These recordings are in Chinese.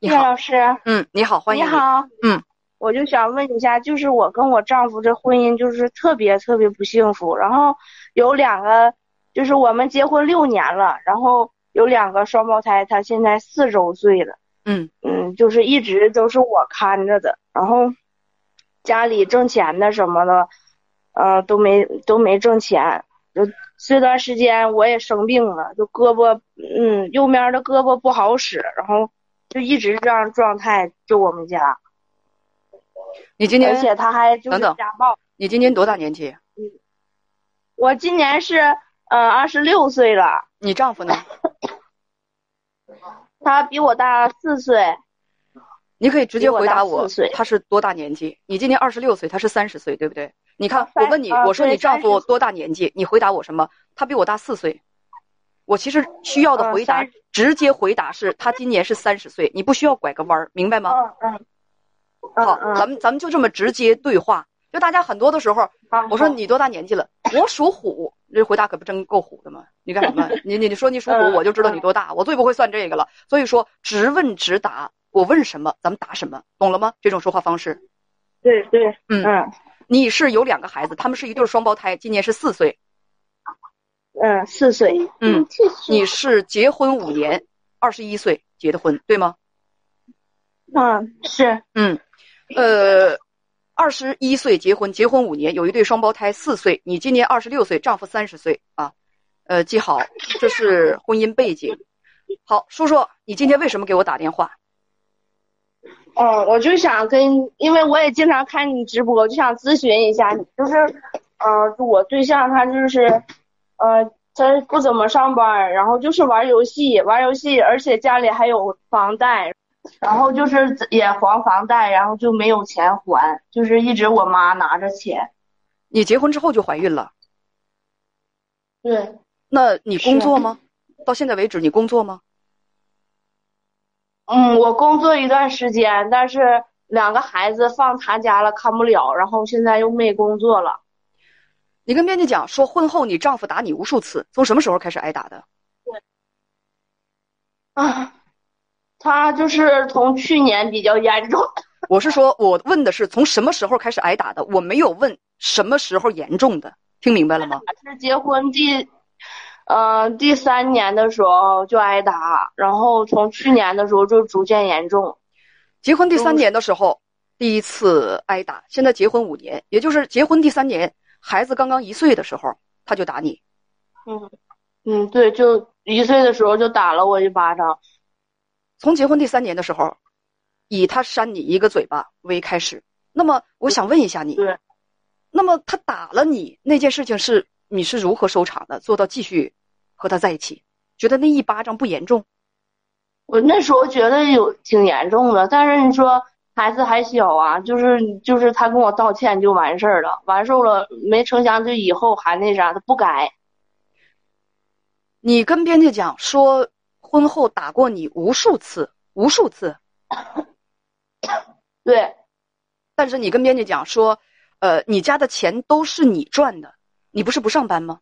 叶老师。嗯，你好，欢迎你。好，嗯，我就想问一下，就是我跟我丈夫这婚姻就是特别特别不幸福，然后有两个，就是我们结婚六年了，然后有两个双胞胎，他现在四周岁了。嗯嗯，就是一直都是我看着的，然后家里挣钱的什么的，嗯、都没都没挣钱。就这段时间我也生病了，就胳膊，嗯，右面的胳膊不好使，然后就一直这样状态，就我们家，你今年而且他还就是家暴。你今年多大年纪？我今年是嗯二十六岁了，你丈夫呢？他比我大四岁，你可以直接回答我我，他是多大年纪？你今年二十六岁，他是三十岁，对不对？你看，我问你，啊我说你丈夫多大年纪？你回答我什么？他比我大四岁。我其实需要的嗯回答30，直接回答是他今年是三十岁，你不需要拐个弯儿，明白吗？嗯嗯，嗯好，嗯咱们咱们就这么直接对话。就大家很多的时候，我说你多大年纪了？我属虎，这回答可不真够虎的吗？你干什么？你你你说你属虎，嗯我就知道你嗯多大。我最不会算这个了。所以说，直问直答，我问什么咱们答什么，懂了吗？这种说话方式。对对，嗯嗯你是有两个孩子，他们是一对双胞胎，今年是四岁。嗯，四岁，嗯，你是结婚五年，二十一岁结的婚，对吗？嗯是，嗯，呃，二十一岁结婚，结婚五年，有一对双胞胎四岁，你今年二十六岁，丈夫三十岁啊，呃，记好，这是婚姻背景。好，叔叔你今天为什么给我打电话？嗯，我就想跟，因为我也经常看你直播，就想咨询一下你，就是，呃，我对象他就是，呃，他不怎么上班，然后就是玩游戏，玩游戏，而且家里还有房贷，然后就是也还房贷，然后就没有钱还，就是一直我妈拿着钱。你结婚之后就怀孕了，对，那你工作吗？到现在为止你工作吗？嗯，我工作一段时间，但是两个孩子放他家了，看不了，然后现在又没工作了。你跟编辑讲说，婚后你丈夫打你无数次，从什么时候开始挨打的？啊，他就是从去年比较严重。我是说，我问的是从什么时候开始挨打的，我没有问什么时候严重的，听明白了吗？是结婚第，呃，第三年的时候就挨打，然后从去年的时候就逐渐严重。结婚第三年的时候，第一次挨打，现在结婚五年，也就是结婚第三年，孩子刚刚一岁的时候，他就打你。嗯嗯，对，就一岁的时候就打了我一巴掌。从结婚第三年的时候，以他扇你一个嘴巴为开始。那么，我想问一下你，对，那么他打了你那件事情是你是如何收场的？做到继续和他在一起？觉得那一巴掌不严重？我那时候觉得有挺严重的，但是你说孩子还小啊，就是就是他跟我道歉就完事儿了，完事儿了，没成想就以后还那啥，他不改。你跟编辑讲说，婚后打过你无数次，无数次，对，但是你跟编辑讲说，呃，你家的钱都是你赚的，你不是不上班吗？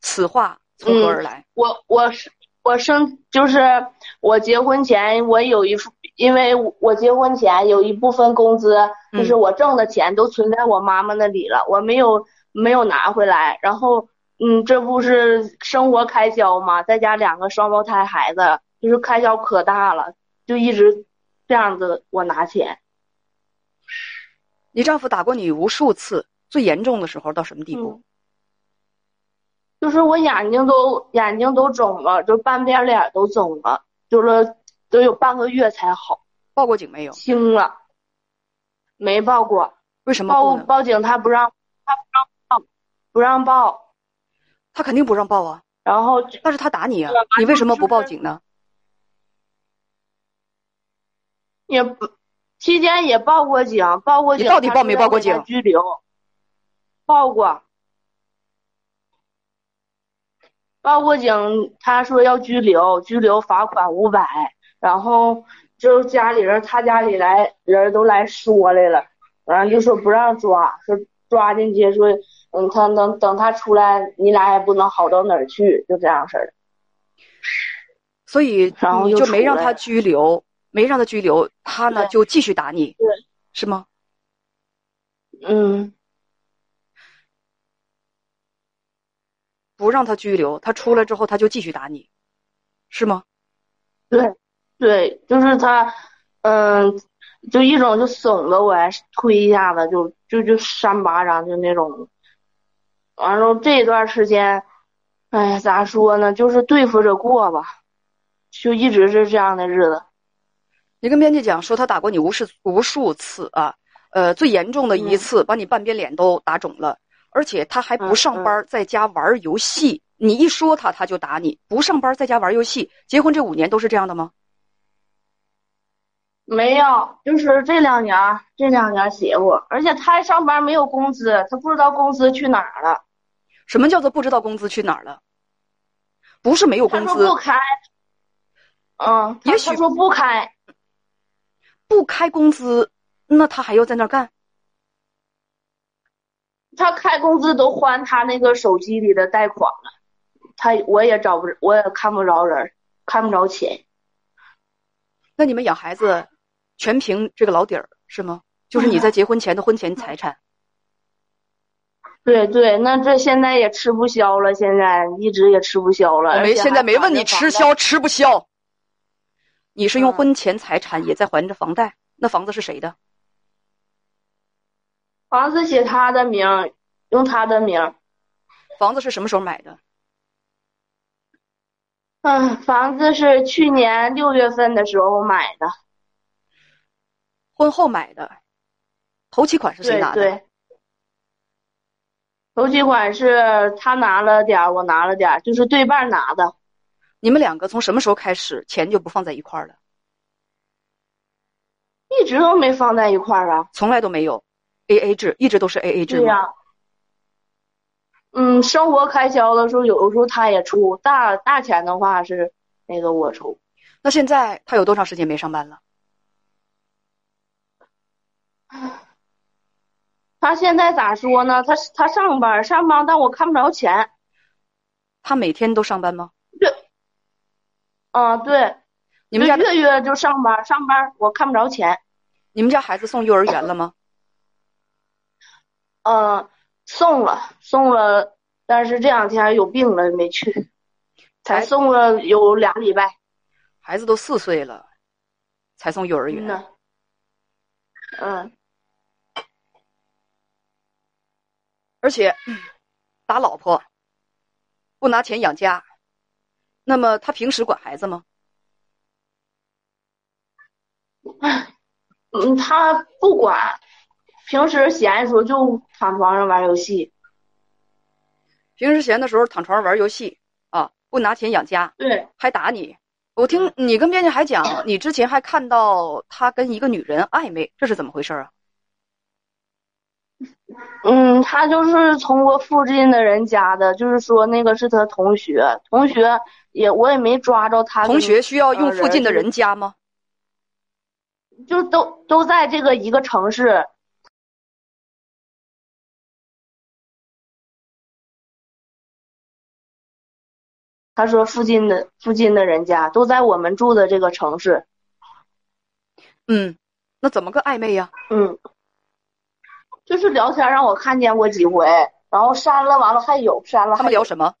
此话从何而来？我我是我生就是我结婚前我有一副，因为我结婚前有一部分工资，就是我挣的钱都存在我妈妈那里了，我没有没有拿回来。然后嗯，这不是生活开销嘛，再加两个双胞胎孩子，就是开销可大了，就一直这样子我拿钱。你丈夫打过你无数次，最严重的时候到什么地步？嗯就是我眼睛都眼睛都肿了，就半边脸都肿了，就是都有半个月才好，报过警没有？轻了。没报过，为什么报？报警他不让，他不让报，不让报。他肯定不让报啊！然后但是他打你啊，你为什么不报警呢？也不期间也报过警，报过警。你到底报没报过警？拘留，报过，报过警。他说要拘留，拘留罚款五百，然后就家里人，他家里来人都来说来了，然后就说不让抓，说抓进去说，嗯，他能等他出来，你俩也不能好到哪儿去，就这样式儿。所以然后就没让他拘留。没让他拘留，他呢就继续打你，对，是吗？嗯，不让他拘留，他出来之后他就继续打你，是吗？对，对，就是他，嗯，就一种就怂的我，还推一下子就就就扇巴掌，就那种。完了这段时间，哎，咋说呢？就是对付着过吧，就一直是这样的日子。你跟编辑讲说他打过你无数无数次啊，呃，最严重的一次把你半边脸都打肿了，而且他还不上班，在家玩游戏。你一说他，他就打你。不上班，在家玩游戏。结婚这五年都是这样的吗？没有，就是这两年，这两年邪乎。而且他还上班没有工资，他不知道工资去哪儿了。什么叫做不知道工资去哪儿了？不是没有工资。他不开。嗯，也许他说不开。不开工资，那他还要在那儿干？他开工资都还他那个手机里的贷款了，他我也找不，我也看不着人，看不着钱。那你们养孩子，全凭这个老底儿是吗？就是你在结婚前的婚前财产。对对，那这现在也吃不消了，现在一直也吃不消了。没，现在没问你吃消吃不消。你是用婚前财产也在还着房贷，那房子是谁的？房子写他的名，用他的名。房子是什么时候买的？嗯，房子是去年六月份的时候买的。婚后买的，头期款是谁拿的？对，头期款是他拿了点儿我拿了点儿就是对半拿的。你们两个从什么时候开始钱就不放在一块儿了？一直都没放在一块儿啊，从来都没有，A A 制，一直都是 A A 制。对呀。嗯，生活开销的时候，有的时候他也出，大大钱的话是那个我出。那现在他有多长时间没上班了？他现在咋说呢？他他上班上班，但我看不着钱。他每天都上班吗？对。啊，对，你们家月月就上班，上班我看不着钱。你们家孩子送幼儿园了吗？嗯，送了，送了，但是这两天有病了，没去，才送了有俩礼拜。孩子都四岁了，才送幼儿园。嗯。而且打老婆，不拿钱养家。那么他平时管孩子吗？嗯，他不管，平时闲的时候就躺床上玩游戏。平时闲的时候躺床上玩游戏啊，不拿钱养家，对，还打你。我听你跟编辑还讲，你之前还看到他跟一个女人暧昧，这是怎么回事啊？嗯，他就是从我附近的人家的，就是说那个是他同学，同学。也我也没抓着他。同学需要用附近的人家吗？就都都在这个一个城市。他说附近的附近的人家都在我们住的这个城市。嗯，那怎么个暧昧呀？嗯，就是聊天让我看见过几回，然后删了，完了还有删了。他们聊什么？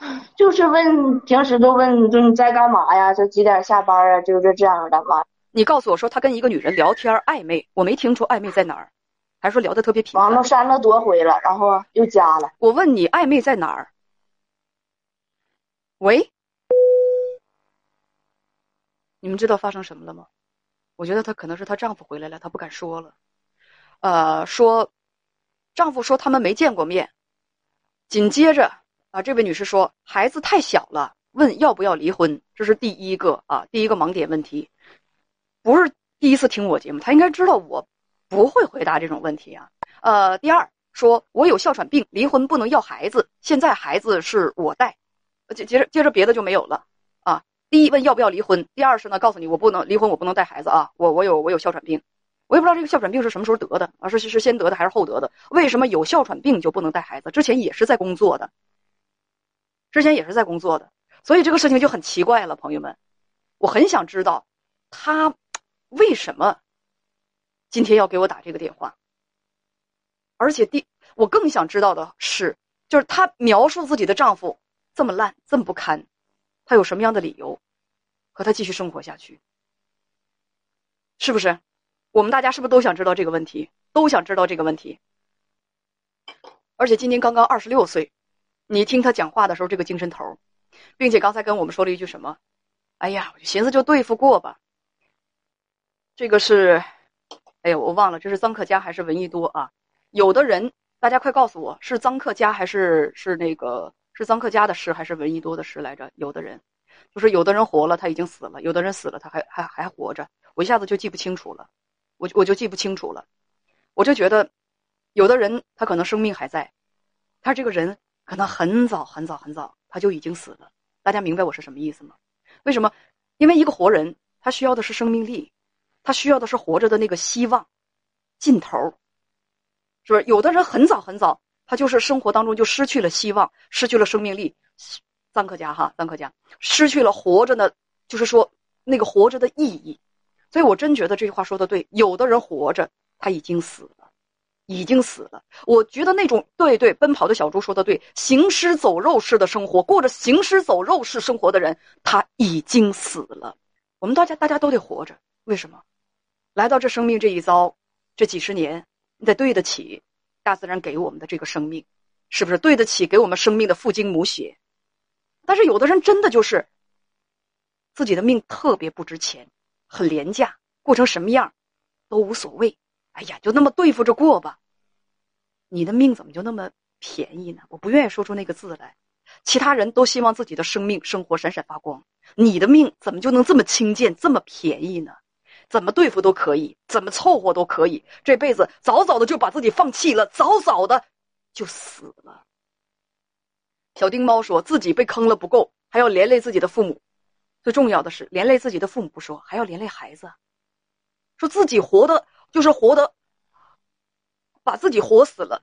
就是问，平时都问，就你在干嘛呀？就几点下班啊？就是这样的嘛。你告诉我说他跟一个女人聊天暧昧，我没听出暧昧在哪儿，还说聊的特别频繁。完了删了多回了，然后又加了。我问你暧昧在哪儿？喂，你们知道发生什么了吗？我觉得她可能是她丈夫回来了，她不敢说了。呃，说丈夫说他们没见过面。紧接着啊，这位女士说孩子太小了，问要不要离婚，这是第一个啊，第一个盲点问题。不是第一次听我节目，她应该知道我不会回答这种问题啊。呃，第二，说我有哮喘病，离婚不能要孩子，现在孩子是我带。接接着接着别的就没有了啊。第一问要不要离婚，第二是呢告诉你我不能离婚，我不能带孩子啊。我我有我有哮喘病，我也不知道这个哮喘病是什么时候得的啊，是是先得的还是后得的？为什么有哮喘病就不能带孩子？之前也是在工作的，之前也是在工作的，所以这个事情就很奇怪了，朋友们，我很想知道他为什么今天要给我打这个电话，而且第我更想知道的是，就是她描述自己的丈夫。这么烂，这么不堪，他有什么样的理由和他继续生活下去？是不是？我们大家是不是都想知道这个问题？都想知道这个问题。而且今年刚刚二十六岁，你听他讲话的时候，这个精神头并且刚才跟我们说了一句什么？哎呀，我就寻思就对付过吧。这个是，哎呀，我忘了这是臧克家还是闻一多啊？有的人，大家快告诉我是臧克家还是是那个？是臧克家的诗还是闻一多的诗来着？有的人，就是有的人活了，他已经死了；有的人死了，他还还还活着。我一下子就记不清楚了，我我就记不清楚了。我就觉得，有的人他可能生命还在，他这个人可能很早很早很早他就已经死了。大家明白我是什么意思吗？为什么？因为一个活人，他需要的是生命力，他需要的是活着的那个希望尽头，是不是？有的人很早很早。他就是生活当中就失去了希望，失去了生命力，臧克家哈，臧克家失去了活着的，就是说那个活着的意义。所以我真觉得这句话说的对，有的人活着他已经死了，已经死了。我觉得那种对对，奔跑的小猪说的对，行尸走肉式的生活，过着行尸走肉式生活的人，他已经死了。我们大家大家都得活着，为什么？来到这生命这一遭，这几十年，你得对得起。大自然给我们的这个生命，是不是对得起给我们生命的父精母血？但是有的人真的就是自己的命特别不值钱，很廉价，过成什么样都无所谓。哎呀，就那么对付着过吧。你的命怎么就那么便宜呢？我不愿意说出那个字来。其他人都希望自己的生命生活闪闪发光，你的命怎么就能这么轻贱，这么便宜呢？怎么对付都可以，怎么凑合都可以，这辈子早早的就把自己放弃了，早早的就死了。小丁猫说自己被坑了不够，还要连累自己的父母，最重要的是连累自己的父母不说，还要连累孩子。说自己活的，就是活的，把自己活死了，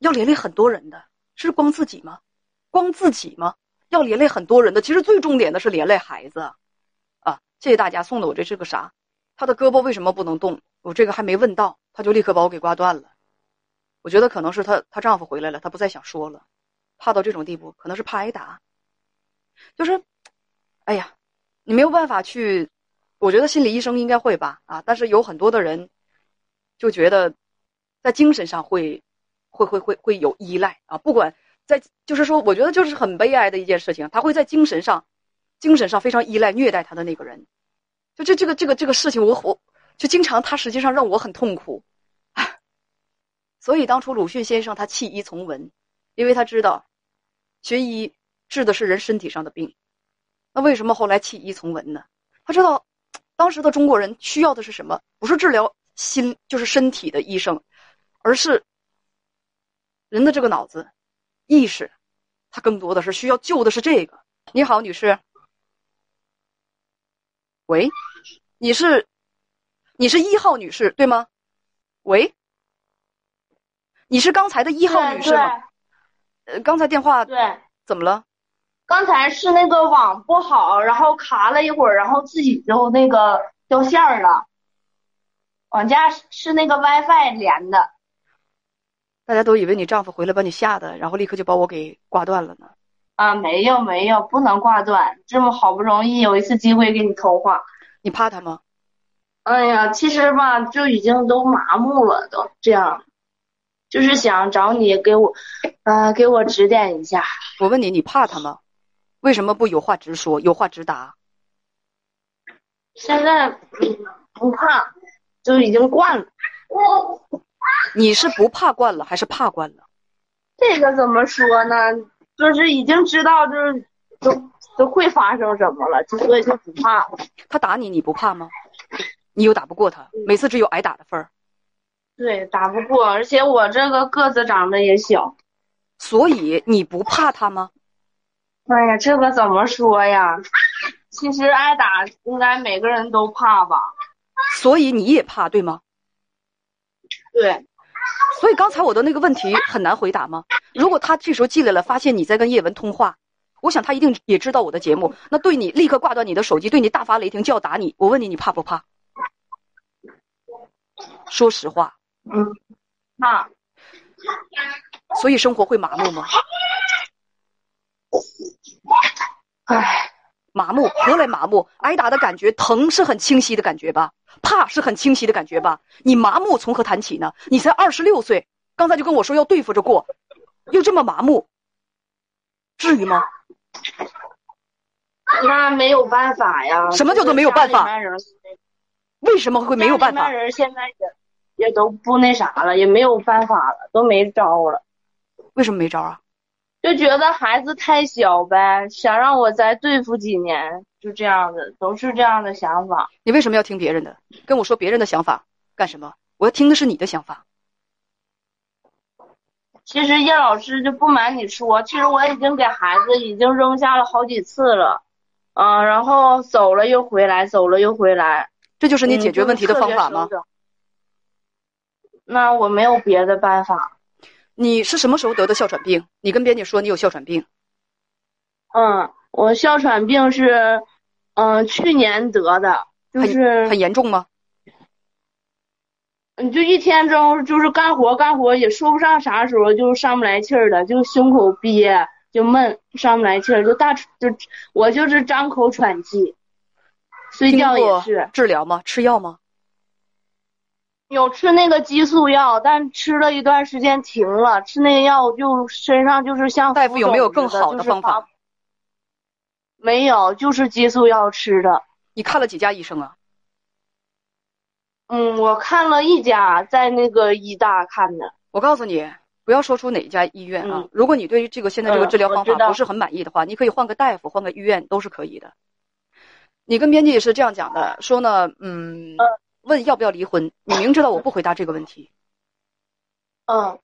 要连累很多人的，是光自己吗？光自己吗？要连累很多人的，其实最重点的是连累孩子。啊，谢谢大家送的我这是个啥？他的胳膊为什么不能动？我这个还没问到，他就立刻把我给挂断了。我觉得可能是她她丈夫回来了，她不再想说了，怕到这种地步，可能是怕挨打。就是，哎呀，你没有办法去，我觉得心理医生应该会吧啊，但是有很多的人就觉得在精神上会会会会会有依赖啊，不管在就是说，我觉得就是很悲哀的一件事情，他会在精神上精神上非常依赖虐待他的那个人。就这这个这个这个事情，我我就经常他实际上让我很痛苦，所以当初鲁迅先生他弃医从文，因为他知道学医治的是人身体上的病，那为什么后来弃医从文呢？他知道当时的中国人需要的是什么？不是治疗心，就是身体的医生，而是人的这个脑子意识，他更多的是需要救的是这个。你好，女士。喂，你是，你是一号女士对吗？喂，你是刚才的一号女士吗？呃，刚才电话对，怎么了？刚才是那个网不好，然后卡了一会儿，然后自己就那个掉线了。我家是那个 WiFi 连的。大家都以为你丈夫回来把你吓的，然后立刻就把我给挂断了呢。啊，没有没有，不能挂断。这么好不容易有一次机会给你通话，你怕他吗？哎呀，其实吧，就已经都麻木了，都这样，就是想找你给我，呃，给我指点一下。我问你，你怕他吗？为什么不有话直说，有话直答？现在不怕，就已经惯了。你是不怕惯了，还是怕惯了？这个怎么说呢？就是已经知道，就是都都会发生什么了，所以就不怕。他打你，你不怕吗？你又打不过他，每次只有挨打的份儿。对，打不过，而且我这个个子长得也小，所以你不怕他吗？哎呀，这个怎么说呀？其实挨打应该每个人都怕吧？所以你也怕，对吗？对。所以刚才我的那个问题很难回答吗？如果他这时候进来了，发现你在跟叶文通话，我想他一定也知道我的节目，那对你立刻挂断你的手机，对你大发雷霆就要打你。我问你，你怕不怕？说实话。嗯，怕。所以生活会麻木吗？唉，麻木何来麻木？挨打的感觉，疼是很清晰的感觉吧？怕是很清晰的感觉吧？你麻木从何谈起呢？你才二十六岁，刚才就跟我说要对付着过，又这么麻木，至于吗？那没有办法呀。什么叫做没有办法？为什么会没有办法？人现在也也都不那啥了，也没有办法了，都没招了。为什么没招啊？就觉得孩子太小呗，想让我再对付几年，就这样的，都是这样的想法。你为什么要听别人的？跟我说别人的想法干什么？我要听的是你的想法。其实叶老师就不瞒你说，其实我已经给孩子已经扔下了好几次了，嗯，然后走了又回来，走了又回来。这就是你解决问题的方法吗？那我没有别的办法。你是什么时候得的哮喘病？你跟编辑说你有哮喘病。嗯，我哮喘病是，嗯，去年得的，就是很严重吗？嗯，就一天中就是干活干活也说不上啥时候就上不来气儿了，就胸口憋就闷，上不来气儿就大就我就是张口喘气，睡觉也是。治疗吗？吃药吗？有吃那个激素药，但吃了一段时间停了。吃那个药就身上就是像大夫有没有更好的方法？没有，就是激素药吃的。你看了几家医生啊？嗯，我看了一家，在那个医大看的。我告诉你，不要说出哪家医院啊。如果你对于这个现在这个治疗方法不是很满意的话，你可以换个大夫，换个医院都是可以的。你跟编辑是这样讲的，说呢，嗯。问要不要离婚？你明知道我不回答这个问题。嗯，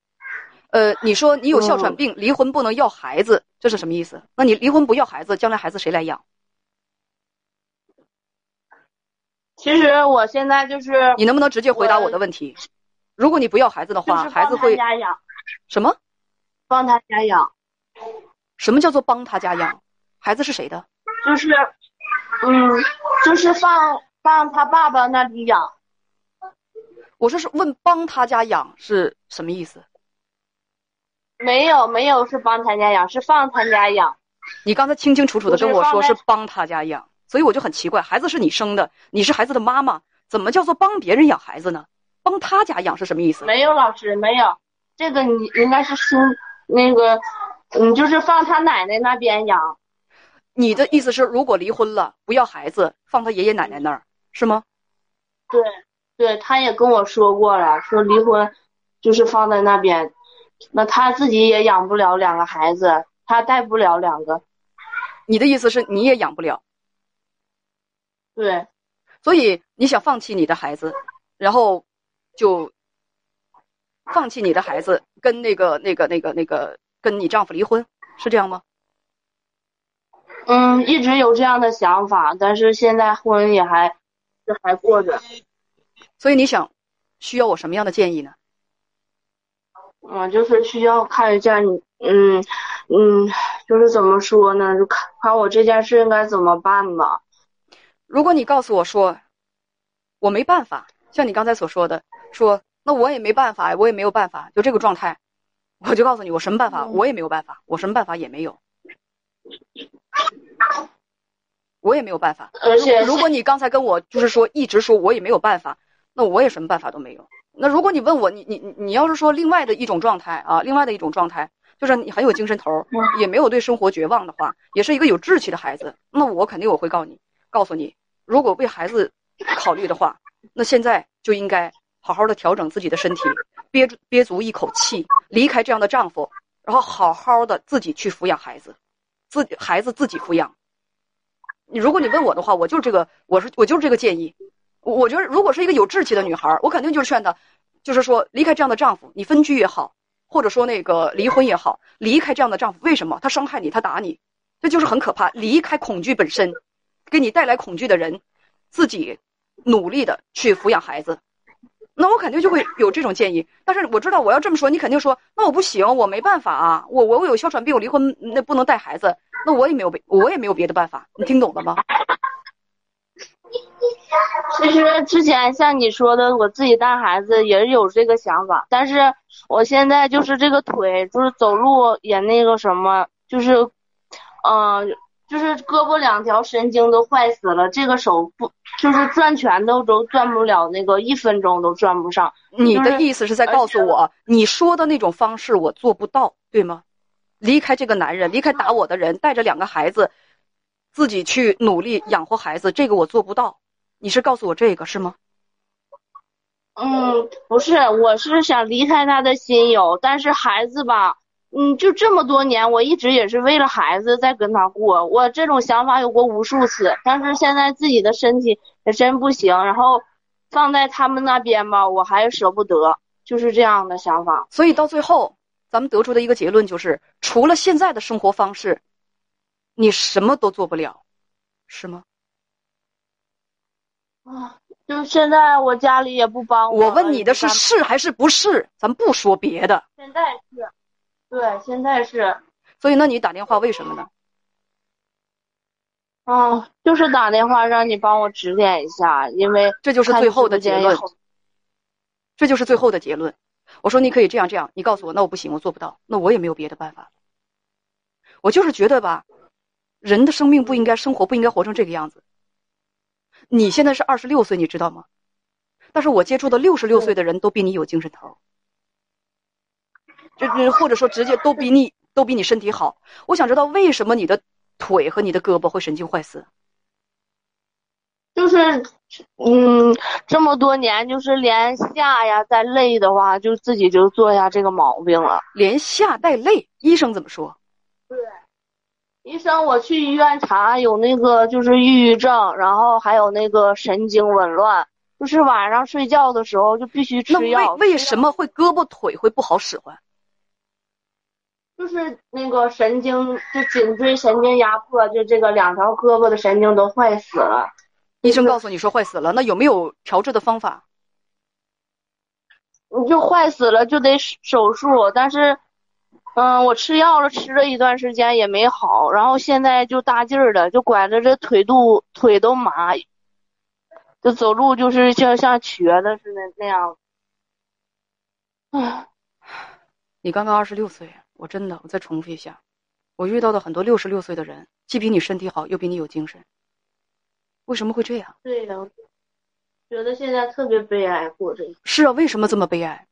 呃，你说你有哮喘病，离婚不能要孩子，这是什么意思？那你离婚不要孩子，将来孩子谁来养？其实我现在就是……你能不能直接回答我的问题？如果你不要孩子的话，孩子会什么？帮他家养。什么叫做帮他家养？孩子是谁的？就是，嗯，就是放。放他爸爸那里养，我说是问帮他家养是什么意思？没有没有是帮他家养，是放他家养。你刚才清清楚楚的跟我说是帮他家养，所以我就很奇怪，孩子是你生的，你是孩子的妈妈，怎么叫做帮别人养孩子呢？帮他家养是什么意思？没有老师没有，这个你应该是新那个，你就是放他奶奶那边养。你的意思是，如果离婚了不要孩子，放他爷爷奶奶那儿？是吗？对，对，他也跟我说过了，说离婚就是放在那边，那他自己也养不了两个孩子，他带不了两个。你的意思是你也养不了？对，所以你想放弃你的孩子，然后就放弃你的孩子，跟那个、那个、那个、那个，跟你丈夫离婚，是这样吗？嗯，一直有这样的想法，但是现在婚也还。还过着，所以你想需要我什么样的建议呢？嗯，就是需要看一下你，嗯嗯，就是怎么说呢？就看看我这件事应该怎么办吧。如果你告诉我说我没办法，像你刚才所说的，说那我也没办法，我也没有办法，就这个状态，我就告诉你，我什么办法我也没有办法，我什么办法也没有。我也没有办法，而且如果你刚才跟我就是说一直说我也没有办法，那我也什么办法都没有。那如果你问我，你你你你要是说另外的一种状态啊，另外的一种状态，就是你很有精神头，也没有对生活绝望的话，也是一个有志气的孩子，那我肯定我会告你，告诉你，如果为孩子考虑的话，那现在就应该好好的调整自己的身体，憋住憋足一口气，离开这样的丈夫，然后好好的自己去抚养孩子，自己孩子自己抚养。你如果你问我的话，我就是这个，我是我就是这个建议。我我觉得，如果是一个有志气的女孩，我肯定就是劝她，就是说离开这样的丈夫，你分居也好，或者说那个离婚也好，离开这样的丈夫。为什么？他伤害你，他打你，这就是很可怕。离开恐惧本身，给你带来恐惧的人，自己努力的去抚养孩子。那我肯定就会有这种建议。但是我知道我要这么说，你肯定说，那我不行，我没办法啊，我我我有哮喘病，我离婚那不能带孩子，那我也没有别我也没有别的办法。你听懂了吗？其实之前像你说的，我自己带孩子也是有这个想法，但是我现在就是这个腿，就是走路也那个什么，就是，嗯，就是胳膊两条神经都坏死了，这个手不就是转拳头都转不了，那个一分钟都转不上。你的意思是在告诉我，你说的那种方式我做不到，对吗？离开这个男人，离开打我的人，带着两个孩子，自己去努力养活孩子，这个我做不到。你是告诉我这个是吗？嗯，不是，我是想离开他的心友，但是孩子吧，嗯，就这么多年，我一直也是为了孩子在跟他过，我这种想法有过无数次，但是现在自己的身体也真不行，然后放在他们那边吧，我还舍不得，就是这样的想法。所以到最后，咱们得出的一个结论就是，除了现在的生活方式，你什么都做不了，是吗？啊，就现在我家里也不帮我。我问你的是是还是不是？咱不说别的。现在是，对，现在是。所以，那你打电话为什么呢？哦，就是打电话让你帮我指点一下，因为这就是最后的结论。这就是最后的结论。我说你可以这样这样，你告诉我，那我不行，我做不到，那我也没有别的办法。我就是觉得吧，人的生命不应该生活，不应该活成这个样子。你现在是二十六岁，你知道吗？但是我接触的六十六岁的人都比你有精神头，这这或者说直接都比你都比你身体好。我想知道为什么你的腿和你的胳膊会神经坏死？就是，嗯，这么多年就是连下呀再累的话，就自己就做下这个毛病了。连下带累，医生怎么说？对。医生，我去医院查，有那个就是抑郁症，然后还有那个神经紊乱，就是晚上睡觉的时候就必须吃药。为为什么会胳膊腿会不好使唤？就是那个神经，就颈椎神经压迫，就这个两条胳膊的神经都坏死了。医生告诉你说坏死了，那有没有调治的方法？你就坏死了就得手术，但是。嗯，我吃药了，吃了一段时间也没好，然后现在就大劲儿的，就拐着这腿肚腿都麻，就走路就是像像瘸的似的那样。唉，你刚刚二十六岁，我真的，我再重复一下，我遇到的很多六十六岁的人，既比你身体好，又比你有精神，为什么会这样？对呀，觉得现在特别悲哀，过着。是啊，为什么这么悲哀？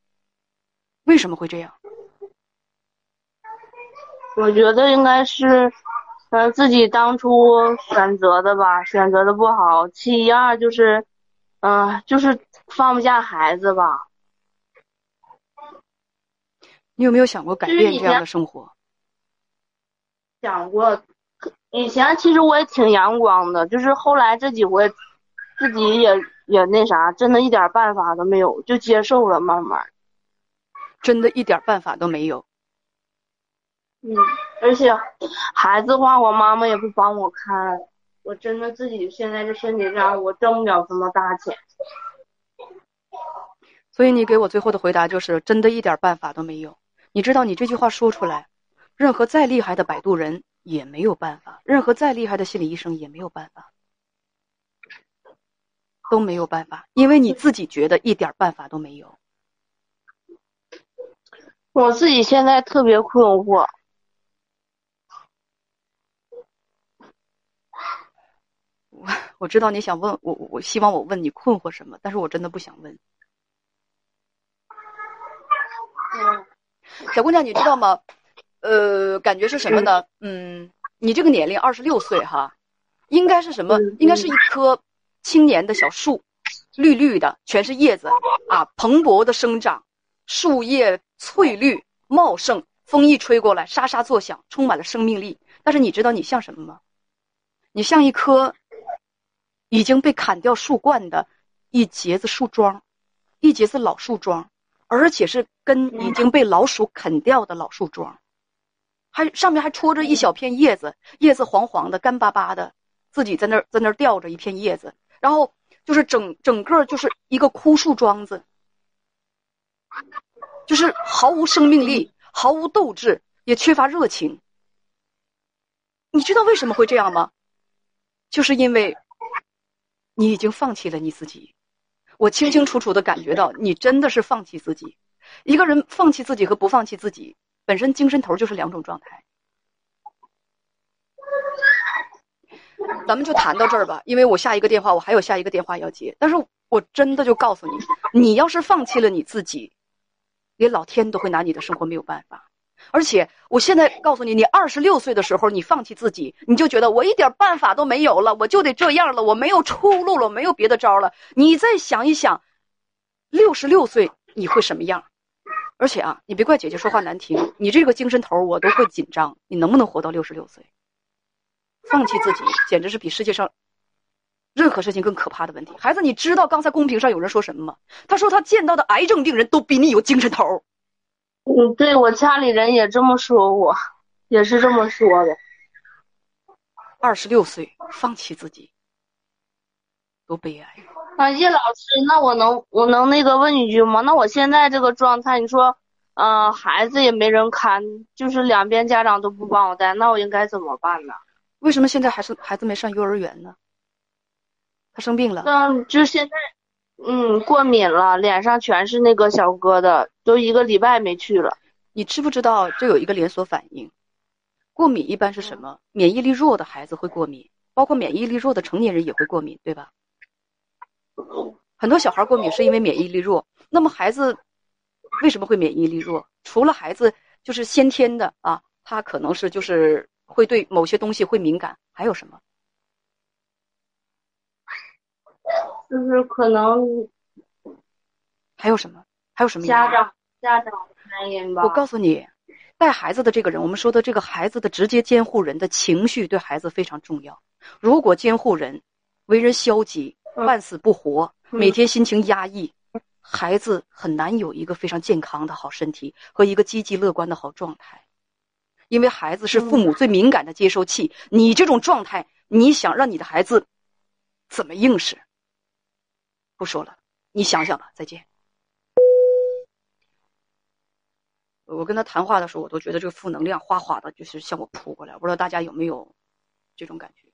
为什么会这样？我觉得应该是，嗯，自己当初选择的吧，选择的不好。其二就是，嗯，就是放不下孩子吧。你有没有想过改变这样的生活？想过，以前其实我也挺阳光的，就是后来这几回，自己也也那啥，真的一点办法都没有，就接受了，慢慢。真的一点办法都没有。嗯，而且孩子话，我妈妈也不帮我看，我真的自己现在这身体上，我挣不了什么大钱。所以你给我最后的回答就是，真的一点办法都没有。你知道，你这句话说出来，任何再厉害的摆渡人也没有办法，任何再厉害的心理医生也没有办法，都没有办法，因为你自己觉得一点办法都没有。我自己现在特别困惑。我我知道你想问我，我希望我问你困惑什么，但是我真的不想问。小姑娘，你知道吗？呃，感觉是什么呢？嗯，你这个年龄二十六岁哈，应该是什么？应该是一棵青年的小树，绿绿的，全是叶子啊，蓬勃的生长，树叶翠绿茂盛，风一吹过来，沙沙作响，充满了生命力。但是你知道你像什么吗？你像一棵已经被砍掉树冠的一节子树桩，一节子老树桩，而且是根已经被老鼠啃掉的老树桩，还上面还戳着一小片叶子，叶子黄黄的、干巴巴的，自己在那儿在那儿吊着一片叶子，然后就是整整个就是一个枯树桩子，就是毫无生命力、毫无斗志，也缺乏热情。你知道为什么会这样吗？就是因为，你已经放弃了你自己。我清清楚楚的感觉到，你真的是放弃自己。一个人放弃自己和不放弃自己，本身精神头就是两种状态。咱们就谈到这儿吧，因为我下一个电话，我还有下一个电话要接。但是我真的就告诉你，你要是放弃了你自己，连老天都会拿你的生活没有办法。而且，我现在告诉你，你二十六岁的时候，你放弃自己，你就觉得我一点办法都没有了，我就得这样了，我没有出路了，没有别的招了。你再想一想，六十六岁你会什么样？而且啊，你别怪姐姐说话难听，你这个精神头我都会紧张。你能不能活到六十六岁？放弃自己，简直是比世界上任何事情更可怕的问题。孩子，你知道刚才公屏上有人说什么吗？他说他见到的癌症病人都比你有精神头。嗯，对我家里人也这么说，我也是这么说的。二十六岁放弃自己，多悲哀！啊，叶老师，那我能我能那个问一句吗？那我现在这个状态，你说，嗯，孩子也没人看，就是两边家长都不帮我带，那我应该怎么办呢？为什么现在还是孩子没上幼儿园呢？他生病了。嗯，就现在。嗯，过敏了，脸上全是那个小疙瘩，都一个礼拜没去了。你知不知道这有一个连锁反应？过敏一般是什么？免疫力弱的孩子会过敏，包括免疫力弱的成年人也会过敏，对吧？很多小孩过敏是因为免疫力弱。那么孩子为什么会免疫力弱？除了孩子就是先天的啊，他可能是就是会对某些东西会敏感，还有什么？就是可能，还有什么？还有什么家长家长原因吧？我告诉你，带孩子的这个人，我们说的这个孩子的直接监护人的情绪对孩子非常重要。如果监护人为人消极、半死不活，每天心情压抑，孩子很难有一个非常健康的好身体和一个积极乐观的好状态。因为孩子是父母最敏感的接收器，你这种状态，你想让你的孩子怎么应试？不说了，你想想吧。再见。我跟他谈话的时候，我都觉得这个负能量哗哗的，就是向我扑过来。不知道大家有没有这种感觉？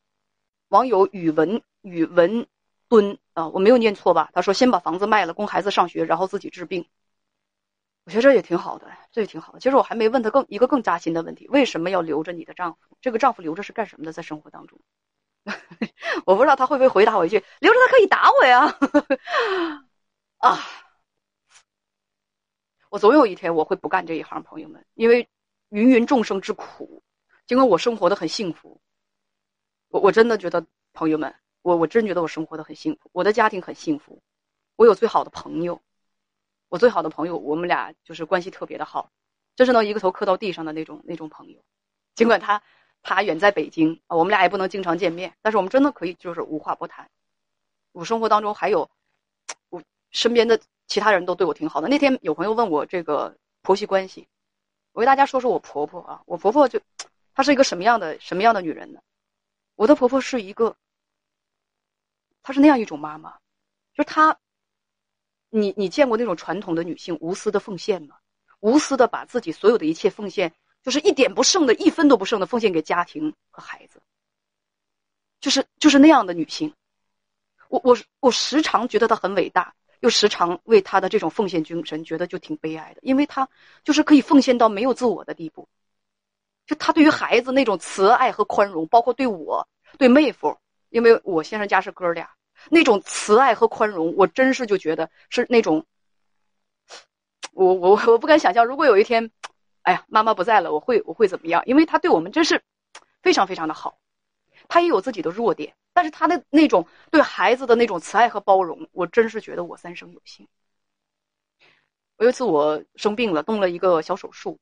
网友宇文宇文敦啊，我没有念错吧？他说：“先把房子卖了，供孩子上学，然后自己治病。”我觉得这也挺好的，这也挺好的。其实我还没问他更一个更扎心的问题：为什么要留着你的丈夫？这个丈夫留着是干什么的？在生活当中？我不知道他会不会回答我一句：“留着他可以打我呀！”啊，我总有一天我会不干这一行，朋友们，因为芸芸众生之苦，尽管我生活的很幸福，我我真的觉得，朋友们，我我真觉得我生活的很幸福，我的家庭很幸福，我有最好的朋友，我最好的朋友，我们俩就是关系特别的好，真是能一个头磕到地上的那种那种朋友，尽管他。他远在北京啊，我们俩也不能经常见面，但是我们真的可以就是无话不谈。我生活当中还有我身边的其他人都对我挺好的。那天有朋友问我这个婆媳关系，我给大家说说我婆婆啊，我婆婆就她是一个什么样的什么样的女人呢？我的婆婆是一个，她是那样一种妈妈，就她，你你见过那种传统的女性无私的奉献吗？无私的把自己所有的一切奉献。就是一点不剩的，一分都不剩的奉献给家庭和孩子，就是就是那样的女性，我我我时常觉得她很伟大，又时常为她的这种奉献精神觉得就挺悲哀的，因为她就是可以奉献到没有自我的地步，就她对于孩子那种慈爱和宽容，包括对我对妹夫，因为我先生家是哥俩，那种慈爱和宽容，我真是就觉得是那种，我我我不敢想象，如果有一天。哎呀，妈妈不在了，我会我会怎么样？因为他对我们真是非常非常的好，他也有自己的弱点，但是他的那种对孩子的那种慈爱和包容，我真是觉得我三生有幸。有一次我生病了，动了一个小手术，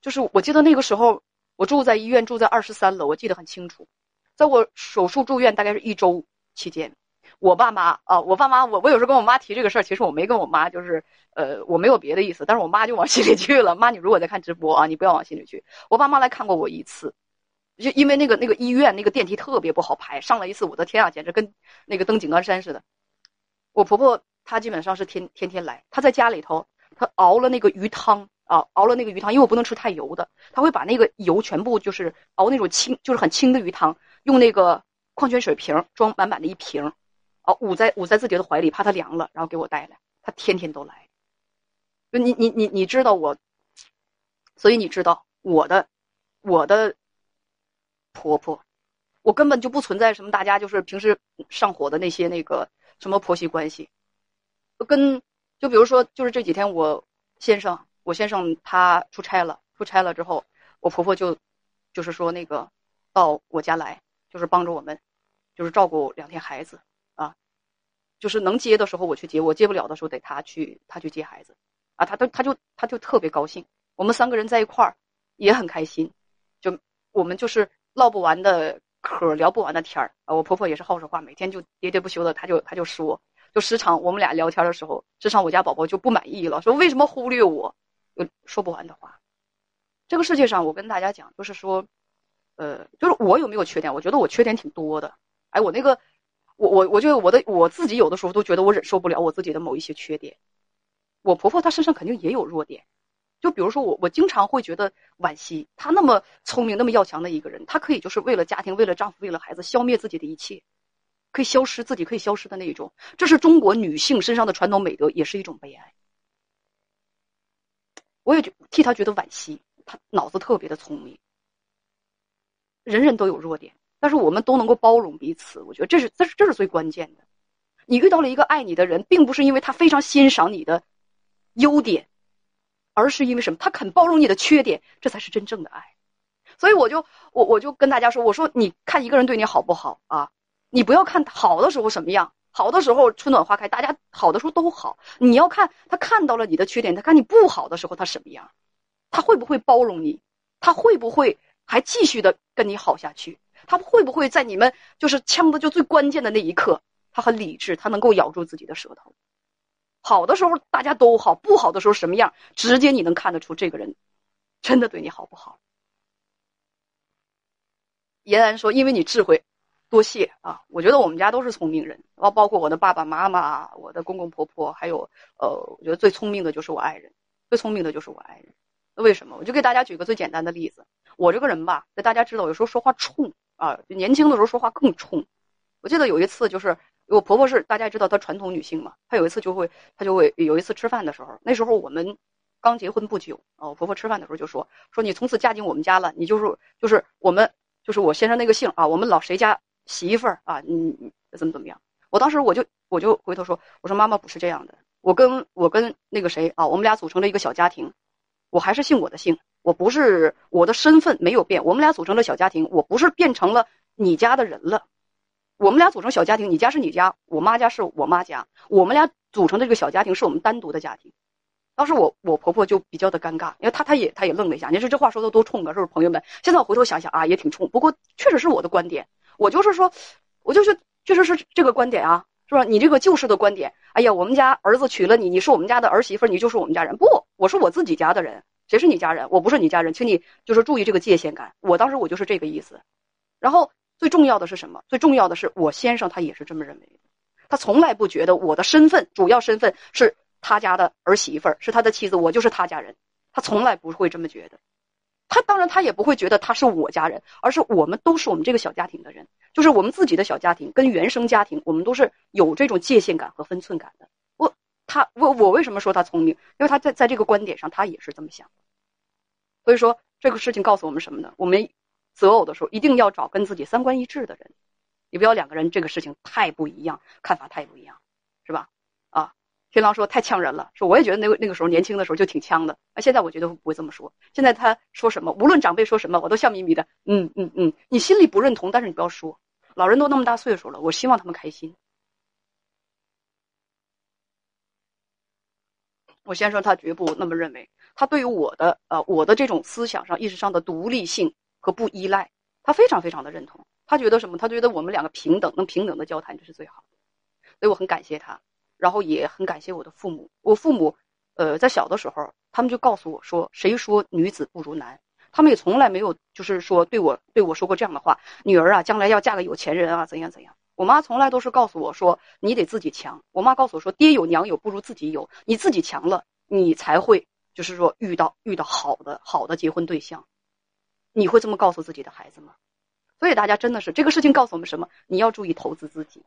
就是我记得那个时候我住在医院，住在二十三楼，我记得很清楚。在我手术住院大概是一周期间，我爸妈啊，我爸妈，我我有时候跟我妈提这个事儿，其实我没跟我妈，就是呃，我没有别的意思，但是我妈就往心里去了。妈，你如果在看直播啊，你不要往心里去。我爸妈来看过我一次，就因为那个那个医院那个电梯特别不好排，上了一次，我的天啊，简直跟那个登井冈山似的。我婆婆她基本上是天天天来，她在家里头，她熬了那个鱼汤啊，熬了那个鱼汤，因为我不能吃太油的，她会把那个油全部就是熬那种清，就是很清的鱼汤。用那个矿泉水瓶装满满的一瓶，哦，捂在捂在自己的怀里，怕它凉了，然后给我带来。他天天都来，就你你你你知道我，所以你知道我的我的婆婆，我根本就不存在什么大家就是平时上火的那些那个什么婆媳关系，跟就比如说就是这几天我先生我先生他出差了，出差了之后，我婆婆就就是说那个到我家来。就是帮着我们，就是照顾两天孩子，就是能接的时候我去接，我接不了的时候得他去，他去接孩子，啊，他都他就他就特别高兴，我们三个人在一块儿也很开心，就我们就是唠不完的嗑，聊不完的天儿啊。我婆婆也是好说话，每天就喋喋不休的，她就她就说，就时常我们俩聊天的时候，时常我家宝宝就不满意了，说为什么忽略我，有说不完的话。这个世界上，我跟大家讲，就是说。呃，就是我有没有缺点？我觉得我缺点挺多的。哎，我那个，我我我就我的我自己有的时候都觉得我忍受不了我自己的某一些缺点。我婆婆她身上肯定也有弱点，就比如说我，我经常会觉得惋惜，她那么聪明、那么要强的一个人，她可以就是为了家庭、为了丈夫、为了孩子，消灭自己的一切，可以消失自己，可以消失的那一种。这是中国女性身上的传统美德，也是一种悲哀。我也替她觉得惋惜，她脑子特别的聪明。人人都有弱点，但是我们都能够包容彼此。我觉得这是这是这是最关键的。你遇到了一个爱你的人，并不是因为他非常欣赏你的优点，而是因为什么？他肯包容你的缺点，这才是真正的爱。所以我就我我就跟大家说，我说你看一个人对你好不好啊？你不要看好的时候什么样，好的时候春暖花开，大家好的时候都好。你要看他看到了你的缺点，他看你不好的时候他什么样，他会不会包容你？他会不会？还继续的跟你好下去，他会不会在你们就是枪的就最关键的那一刻，他很理智，他能够咬住自己的舌头。好的时候大家都好，不好的时候什么样，直接你能看得出这个人真的对你好不好。延安说：“因为你智慧，多谢啊！我觉得我们家都是聪明人，包包括我的爸爸妈妈、我的公公婆婆，还有呃，我觉得最聪明的就是我爱人，最聪明的就是我爱人。为什么？我就给大家举个最简单的例子。”我这个人吧，大家知道，有时候说话冲啊，就年轻的时候说话更冲。我记得有一次，就是我婆婆是大家知道她传统女性嘛，她有一次就会，她就会有一次吃饭的时候，那时候我们刚结婚不久啊，我婆婆吃饭的时候就说说你从此嫁进我们家了，你就是就是我们就是我先生那个姓啊，我们老谁家媳妇儿啊，你你怎么怎么样？我当时我就我就回头说，我说妈妈不是这样的，我跟我跟那个谁啊，我们俩组成了一个小家庭，我还是姓我的姓。我不是我的身份没有变，我们俩组成了小家庭，我不是变成了你家的人了。我们俩组成小家庭，你家是你家，我妈家是我妈家，我们俩组成的这个小家庭是我们单独的家庭。当时我我婆婆就比较的尴尬，因为她她也她也愣了一下。你说这话说的多冲啊，是不是朋友们？现在我回头想想啊，也挺冲。不过确实是我的观点，我就是说，我就是确实是这个观点啊，是吧？你这个旧式的观点，哎呀，我们家儿子娶了你，你是我们家的儿媳妇，你就是我们家人。不，我是我自己家的人。谁是你家人？我不是你家人，请你就是注意这个界限感。我当时我就是这个意思。然后最重要的是什么？最重要的是我先生他也是这么认为的。他从来不觉得我的身份主要身份是他家的儿媳妇，是他的妻子，我就是他家人。他从来不会这么觉得。他当然他也不会觉得他是我家人，而是我们都是我们这个小家庭的人，就是我们自己的小家庭跟原生家庭，我们都是有这种界限感和分寸感的。我他我我为什么说他聪明？因为他在在这个观点上，他也是这么想。所以说这个事情告诉我们什么呢？我们择偶的时候一定要找跟自己三观一致的人，你不要两个人这个事情太不一样，看法太不一样，是吧？天狼说太呛人了，说我也觉得那个那个时候年轻的时候就挺呛的，那现在我觉得不会这么说。现在他说什么，无论长辈说什么，我都笑眯眯的，嗯嗯嗯，你心里不认同，但是你不要说，老人都那么大岁数了，我希望他们开心。我先生他绝不那么认为，他对于我的呃我的这种思想上意识上的独立性和不依赖，他非常非常的认同。他觉得什么？他觉得我们两个平等，能平等的交谈这是最好的。所以我很感谢他，然后也很感谢我的父母。我父母，呃，在小的时候，他们就告诉我说：“谁说女子不如男？”他们也从来没有就是说对我对我说过这样的话：“女儿啊，将来要嫁个有钱人啊，怎样怎样。”我妈从来都是告诉我说：“你得自己强。”我妈告诉我说：“爹有娘有，不如自己有。你自己强了，你才会就是说遇到遇到好的好的结婚对象。”你会这么告诉自己的孩子吗？所以大家真的是这个事情告诉我们什么？你要注意投资自己。